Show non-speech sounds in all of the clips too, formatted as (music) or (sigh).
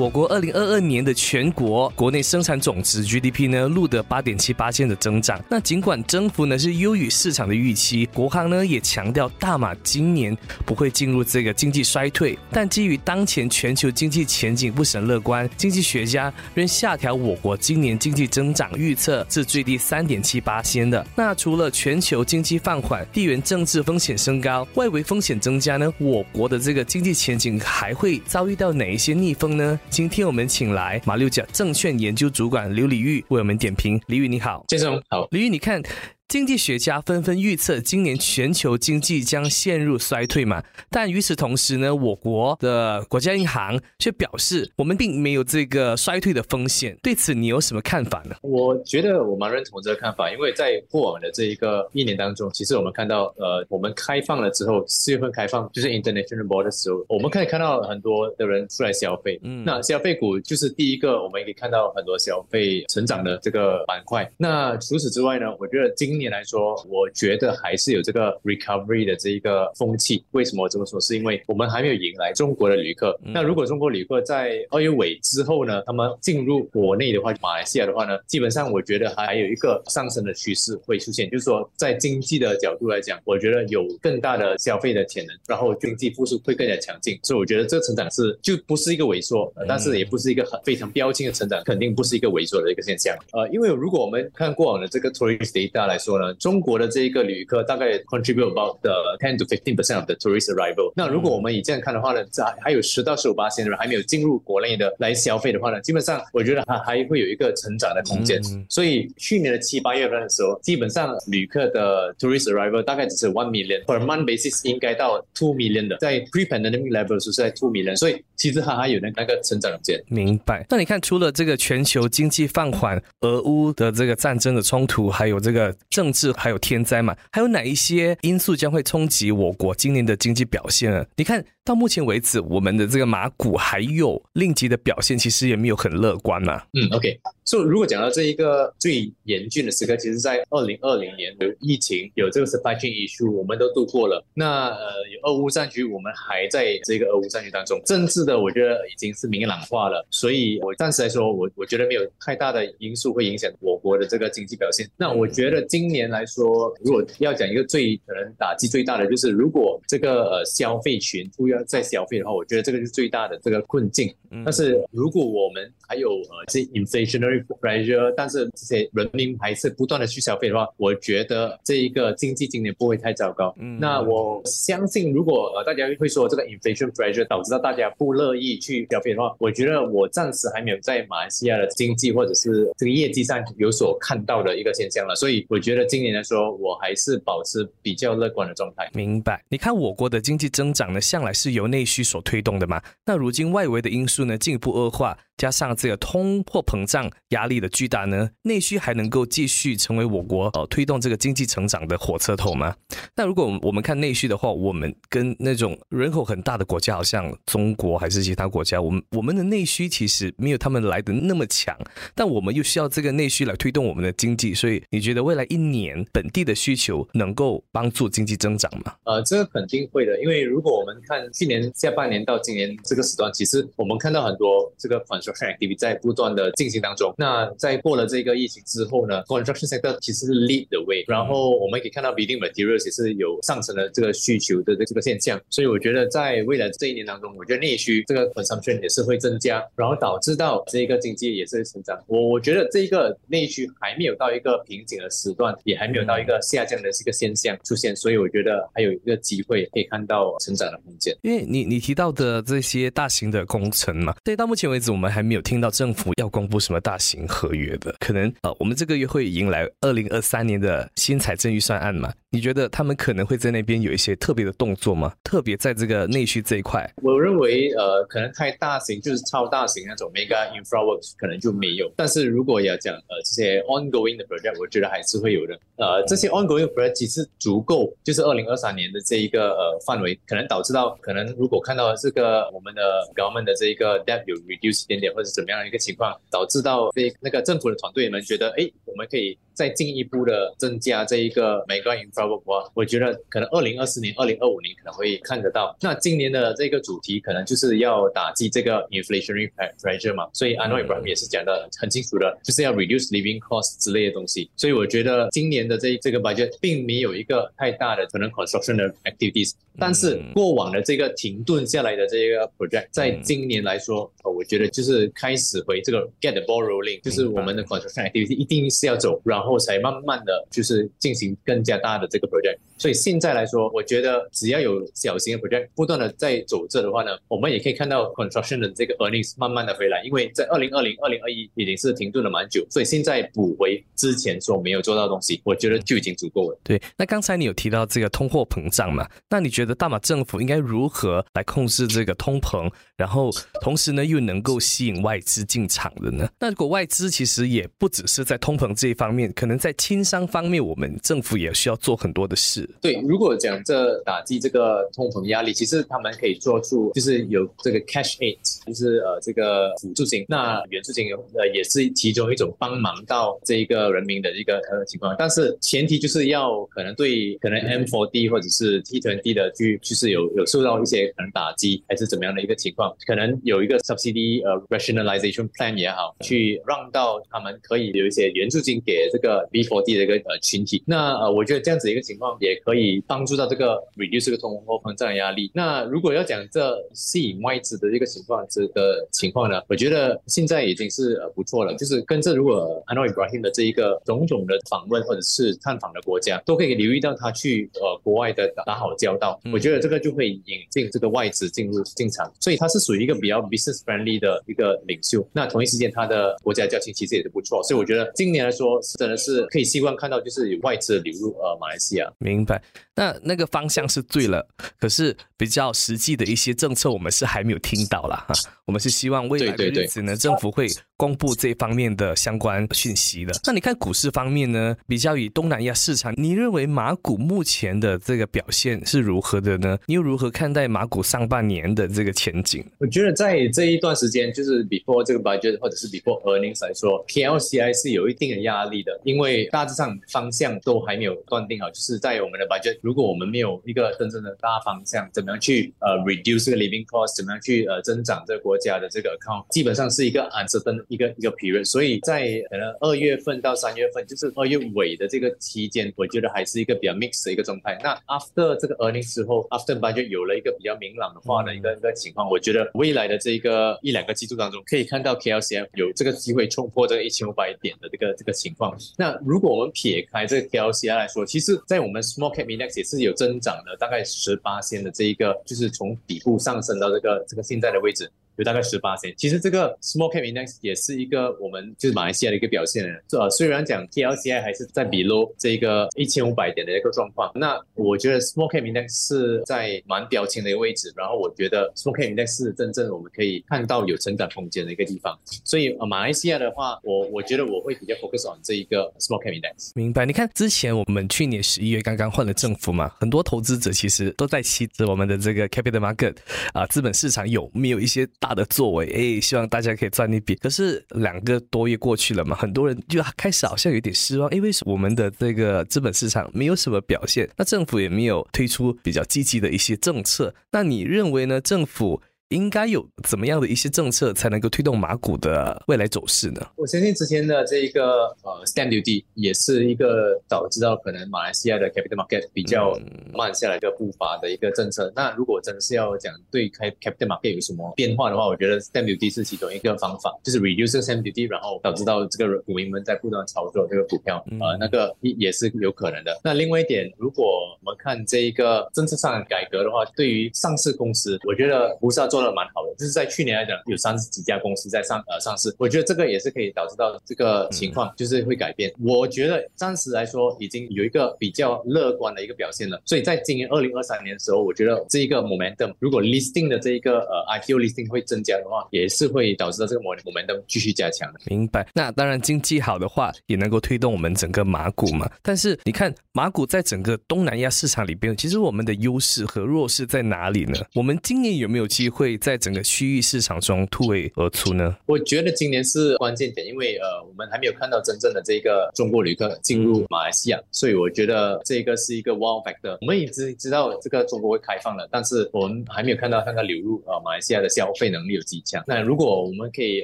我国二零二二年的全国国内生产总值 GDP 呢录得八点七八的增长。那尽管增幅呢是优于市场的预期，国行呢也强调大马今年不会进入这个经济衰退。但基于当前全球经济前景不甚乐观，经济学家仍下调我国今年经济增长预测至最低三点七八的。那除了全球经济放缓、地缘政治风险升高、外围风险增加呢，我国的这个经济前景还会遭遇到哪一些逆风呢？今天我们请来马六甲证券研究主管刘礼玉为我们点评。李玉你好，先生好，李玉你看。经济学家纷纷预测今年全球经济将陷入衰退嘛？但与此同时呢，我国的国家银行却表示我们并没有这个衰退的风险。对此你有什么看法呢？我觉得我蛮认同这个看法，因为在过往的这一个一年当中，其实我们看到，呃，我们开放了之后，四月份开放就是 international border 的时候，我们可以看到很多的人出来消费。嗯，那消费股就是第一个，我们可以看到很多消费成长的这个板块。那除此之外呢，我觉得今年来说，我觉得还是有这个 recovery 的这一个风气。为什么我这么说？是因为我们还没有迎来中国的旅客。那如果中国旅客在二月尾之后呢，他们进入国内的话，马来西亚的话呢，基本上我觉得还有一个上升的趋势会出现。就是说，在经济的角度来讲，我觉得有更大的消费的潜能，然后经济复苏会更加强劲。所以我觉得这成长是就不是一个萎缩，但是也不是一个很非常标清的成长，肯定不是一个萎缩的一个现象。呃，因为如果我们看过往的这个 tourist data 来说。说呢，中国的这一个旅客大概 contribute about the ten to fifteen percent of the tourist arrival。那如果我们以这样看的话呢，还还有十到十五八千的人还没有进入国内的来消费的话呢，基本上我觉得还还会有一个成长的空间。所以去年的七八月份的时候，基本上旅客的 tourist arrival 大概只是 one million per month basis，应该到 two million 的，在 pre-pandemic level 是在 two million，所以其实还还有那那个成长空间。明白。那你看，除了这个全球经济放缓、俄乌的这个战争的冲突，还有这个。政治还有天灾嘛？还有哪一些因素将会冲击我国今年的经济表现呢？你看到目前为止，我们的这个马股还有令吉的表现，其实也没有很乐观嘛。嗯，OK。所以如果讲到这一个最严峻的时刻，其实，在二零二零年有疫情，有这个 supply chain issue，我们都度过了。那呃，有俄乌战局，我们还在这个俄乌战局当中。政治的，我觉得已经是明朗化了。所以我暂时来说，我我觉得没有太大的因素会影响我国的这个经济表现。那我觉得今年来说，如果要讲一个最可能打击最大的，就是如果这个呃消费群要再消费的话，我觉得这个是最大的这个困境。但是如果我们还有呃这 inflationary pressure，但是这些人民还是不断的去消费的话，我觉得这一个经济今年不会太糟糕。嗯，那我相信，如果呃大家会说这个 inflation pressure 导致到大家不乐意去消费的话，我觉得我暂时还没有在马来西亚的经济或者是这个业绩上有所看到的一个现象了。所以我觉得今年来说，我还是保持比较乐观的状态。明白？你看我国的经济增长呢，向来是由内需所推动的嘛？那如今外围的因素呢进一步恶化。加上这个通货膨胀压力的巨大呢，内需还能够继续成为我国呃推动这个经济成长的火车头吗？那如果我们看内需的话，我们跟那种人口很大的国家，好像中国还是其他国家，我们我们的内需其实没有他们来的那么强，但我们又需要这个内需来推动我们的经济，所以你觉得未来一年本地的需求能够帮助经济增长吗？呃，这个肯定会的，因为如果我们看去年下半年到今年这个时段，其实我们看到很多这个款式。activity 在不断的进行当中。那在过了这个疫情之后呢，construction sector 其实是 lead the way。然后我们可以看到 building materials 也是有上升的这个需求的这个现象。所以我觉得在未来这一年当中，我觉得内需这个 consumption 也是会增加，然后导致到这个经济也是成长。我我觉得这个内需还没有到一个瓶颈的时段，也还没有到一个下降的这个现象出现。所以我觉得还有一个机会可以看到成长的空间。因为你你提到的这些大型的工程嘛，所以到目前为止我们还没有听到政府要公布什么大型合约的，可能呃我们这个月会迎来二零二三年的新财政预算案嘛？你觉得他们可能会在那边有一些特别的动作吗？特别在这个内需这一块，我认为呃可能太大型就是超大型那种 mega infra works 可能就没有，但是如果要讲呃这些 ongoing 的 project，我觉得还是会有的。呃，这些 ongoing project 其实足够，就是二零二三年的这一个呃范围，可能导致到可能如果看到这个我们的 government 的这一个 debt 有 reduce 点点或者怎么样的一个情况，导致到这那个政府的团队们觉得，哎，我们可以再进一步的增加这一个每单位 inflation，我觉得可能二零二四年、二零二五年可能会看得到。那今年的这个主题可能就是要打击这个 inflationary pressure 嘛，所以 Anwar 也是讲的很清楚的，就是要 reduce living cost 之类的东西。所以我觉得今年的这这个 budget 并没有一个太大的可能 constructional activities，但是过往的这个停顿下来的这个 project，在今年来说，我觉得就是开始回这个 get ball rolling，就是我们的 constructional activities 一定是。是要走，然后才慢慢的就是进行更加大的这个 project。所以现在来说，我觉得只要有小型的 project 不断的在走这的话呢，我们也可以看到 construction 的这个 earnings 慢慢的回来，因为在二零二零、二零二一已经是停顿了蛮久，所以现在补回之前所没有做到的东西，我觉得就已经足够了。对，那刚才你有提到这个通货膨胀嘛？那你觉得大马政府应该如何来控制这个通膨，然后同时呢又能够吸引外资进场的呢？那如果外资其实也不只是在通膨这一方面，可能在轻商方面，我们政府也需要做很多的事。对，如果讲这打击这个通膨压力，其实他们可以做出就是有这个 cash aid，就是呃这个辅助金，那援助金呃也是其中一种帮忙到这一个人民的一个呃情况，但是前提就是要可能对可能 M4D 或者是 T2D 的去就是有有受到一些可能打击还是怎么样的一个情况，可能有一个 subsidy 呃 rationalization plan 也好，去让到他们可以有一些援助金给这个 B4D 的一个呃群体，那呃我觉得这样子一个情况也可以帮助到这个 reduce 这个通货膨胀的压力。那如果要讲这吸引外资的一个情况这个情况呢，我觉得现在已经是呃不错了，就是跟着如果 Anwar Ibrahim 的这一个种种的访问或者是探访的国家，都可以留意到他去呃国外的打好交道，我觉得这个就会引进这个外资进入进场，所以他是属于一个比较 business friendly 的一个领袖。那同一时间他的国家交情其实也是不错，所以我觉得今年说真的是可以希望看到就是有外资流入呃马来西亚。明白。那那个方向是对了，可是比较实际的一些政策，我们是还没有听到了哈。我们是希望未来的日子呢，政府会公布这方面的相关讯息的。那你看股市方面呢，比较以东南亚市场，你认为马股目前的这个表现是如何的呢？你又如何看待马股上半年的这个前景？我觉得在这一段时间，就是 before 这个 budget 或者是 before earnings 来说，KLCI 是有一定的压力的，因为大致上方向都还没有断定好，就是在我们的 budget，如果我们没有一个真正的大方向，怎么样去呃 reduce 这个 living cost，怎么样去呃增长这个国家的这个 account，基本上是一个 uncertain 一个一个 period，所以在可能二月份到三月份，就是二月尾的这个期间，我觉得还是一个比较 mixed 的一个状态。那 after 这个 earnings 之后，after budget 有了一个比较明朗的话的一个一个情况，我觉得未来的这个一两个季度当中，可以看到 KLCF 有这个机会冲破这个一千五百点的这个这个情况。那如果我们撇开这个 KLCF 来说，其实在我们 small cap index 也是有增长的，大概十八线的这一个，就是从底部上升到这个这个现在的位置。有大概十八线，其实这个 small cap index 也是一个我们就是马来西亚的一个表现。呃，虽然讲 TLCI 还是在 below 这个一千五百点的一个状况，那我觉得 small cap index 是在蛮标清的一个位置。然后我觉得 small cap index 是真正我们可以看到有成长空间的一个地方。所以呃，马来西亚的话，我我觉得我会比较 focus on 这一个 small cap index。明白？你看之前我们去年十一月刚刚换了政府嘛，很多投资者其实都在期着我们的这个 capital market 啊，资本市场有没有一些大他的作为？哎。希望大家可以赚一笔。可是两个多月过去了嘛，很多人就开始好像有点失望。因，为我们的这个资本市场没有什么表现？那政府也没有推出比较积极的一些政策。那你认为呢？政府应该有怎么样的一些政策才能够推动马股的未来走势呢？我相信之前的这一个呃 stamp duty 也是一个导致到可能马来西亚的 capital market 比较慢下来的步伐的一个政策。那如果真的是要讲对开 capital market 有什么变化的话，我觉得 stamp duty 是其中一个方法，就是 reduce stamp duty，然后导致到这个股民们在不断操作这个股票，呃，那个也是有可能的。那另外一点，如果我们看这一个政策上的改革的话，对于上市公司，我觉得不是要做的蛮好的。就是在去年来讲，有三十几家公司在上呃上市，我觉得这个也是可以导致到这个情况，就是会改变。我觉得暂时来说，已经有一个比较乐观的一个表现了。所以在今年二零二三年的时候，我觉得这一个 momentum，如果 listing 的这一个呃 IPO listing 会增加的话，也是会导致到这个 momentum 继续加强的。明白。那当然，经济好的话，也能够推动我们整个马股嘛。但是你看，马股在整个东南亚市场里边，其实我们的优势和弱势在哪里呢？我们今年有没有机会在整个区域市场中突围而出呢？我觉得今年是关键点，因为呃，我们还没有看到真正的这个中国旅客进入马来西亚，所以我觉得这个是一个 wow factor。我们一直知道这个中国会开放了，但是我们还没有看到看到流入呃马来西亚的消费能力有几强。那如果我们可以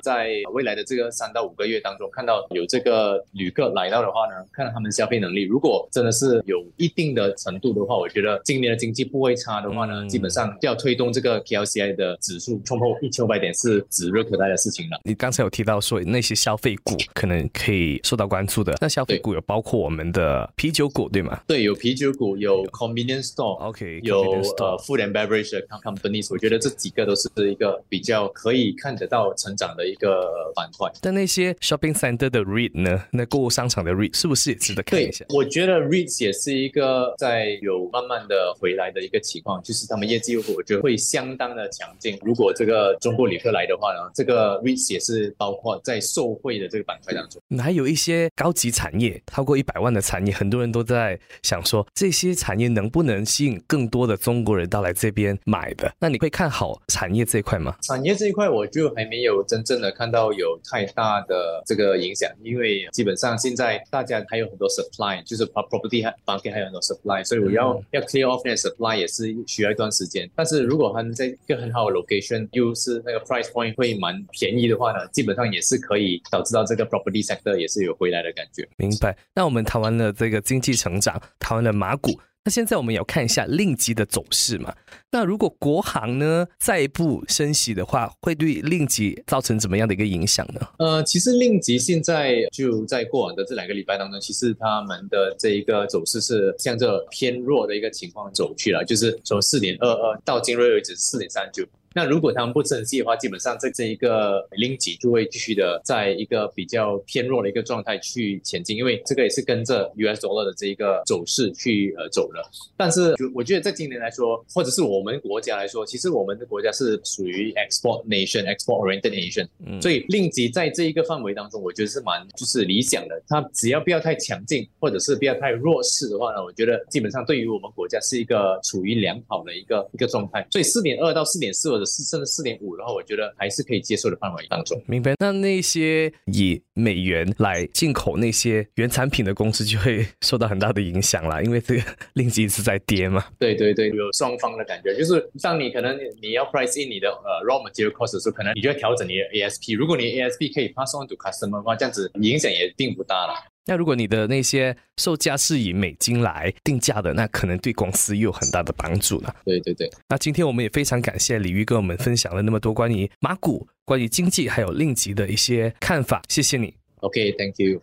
在未来的这个三到五个月当中看到有这个旅客来到的话呢，看到他们消费能力，如果真的是有一定的程度的话，我觉得今年的经济不会差的话呢，基本上要推动这个 KLCI 的指数冲破一千五百点是指日可待的事情了。你刚才有提到说那些消费股可能可以受到关注的，那消费股有包括我们的啤酒股对吗？对，有啤酒股，有 convenience store，OK，有呃 food and beverage companies，我觉得这几个都是一个比较可以看得到成长的一个板块。但那些 shopping center 的 REIT 呢？那购物商场的 REIT 是不是也值得看一下？我觉得 REIT 也是一个在有慢慢的回来的一个情况，就是他们业绩我觉得会相当的强劲。如果这个中国旅客来的话呢，这个 REIT 也是包括在受惠的这个板块当中。还有一些高级产业，超过一百万的产业，很多人都在想说，这些产业能不能吸引更多的中国人到来这边买的？那你会看好产业这一块吗？产业这一块，我就还没有真正的看到有太大的这个影响，因为基本上现在大家还有很多 supply，就是 property market 还有很多 supply，所以我要要 clear off 那 supply 也是需要一段时间。但是如果他们在一个很好的 location，又是那个 price point 会蛮便宜的话呢，基本上也是可以导致到这个 property sector 也是有回来的感觉。明白。那我们谈完了这个经济成长，谈完了马股。那现在我们也要看一下令吉的走势嘛。那如果国行呢再一步升息的话，会对令吉造成怎么样的一个影响呢？呃，其实令吉现在就在过往的这两个礼拜当中，其实他们的这一个走势是向着偏弱的一个情况走去了，就是从四点二二到今日为止四点三九。那如果他们不珍惜的话，基本上在这一个令吉就会继续的在一个比较偏弱的一个状态去前进，因为这个也是跟着 US dollar 的这一个走势去呃走的。但是我觉得在今年来说，或者是我们国家来说，其实我们的国家是属于 export nation，export oriented nation，嗯所以令吉在这一个范围当中，我觉得是蛮就是理想的。它只要不要太强劲，或者是不要太弱势的话呢，我觉得基本上对于我们国家是一个处于良好的一个一个状态。所以四点二到四点四或者四甚至四点五，然后我觉得还是可以接受的范围当中。明白。那那些以美元来进口那些原产品的公司就会受到很大的影响啦，因为这个 (laughs) 令吉一直在跌嘛。对对对，有双方的感觉，就是像你可能你要 price in 你的呃 raw material cost 的时候，可能你就要调整你的 ASP。如果你 ASP 可以 pass on to customer 的话，这样子影响也并不大了。那如果你的那些售价是以美金来定价的，那可能对公司又有很大的帮助了。对对对。那今天我们也非常感谢李玉跟我们分享了那么多关于马股、关于经济还有令吉的一些看法，谢谢你。OK，Thank you。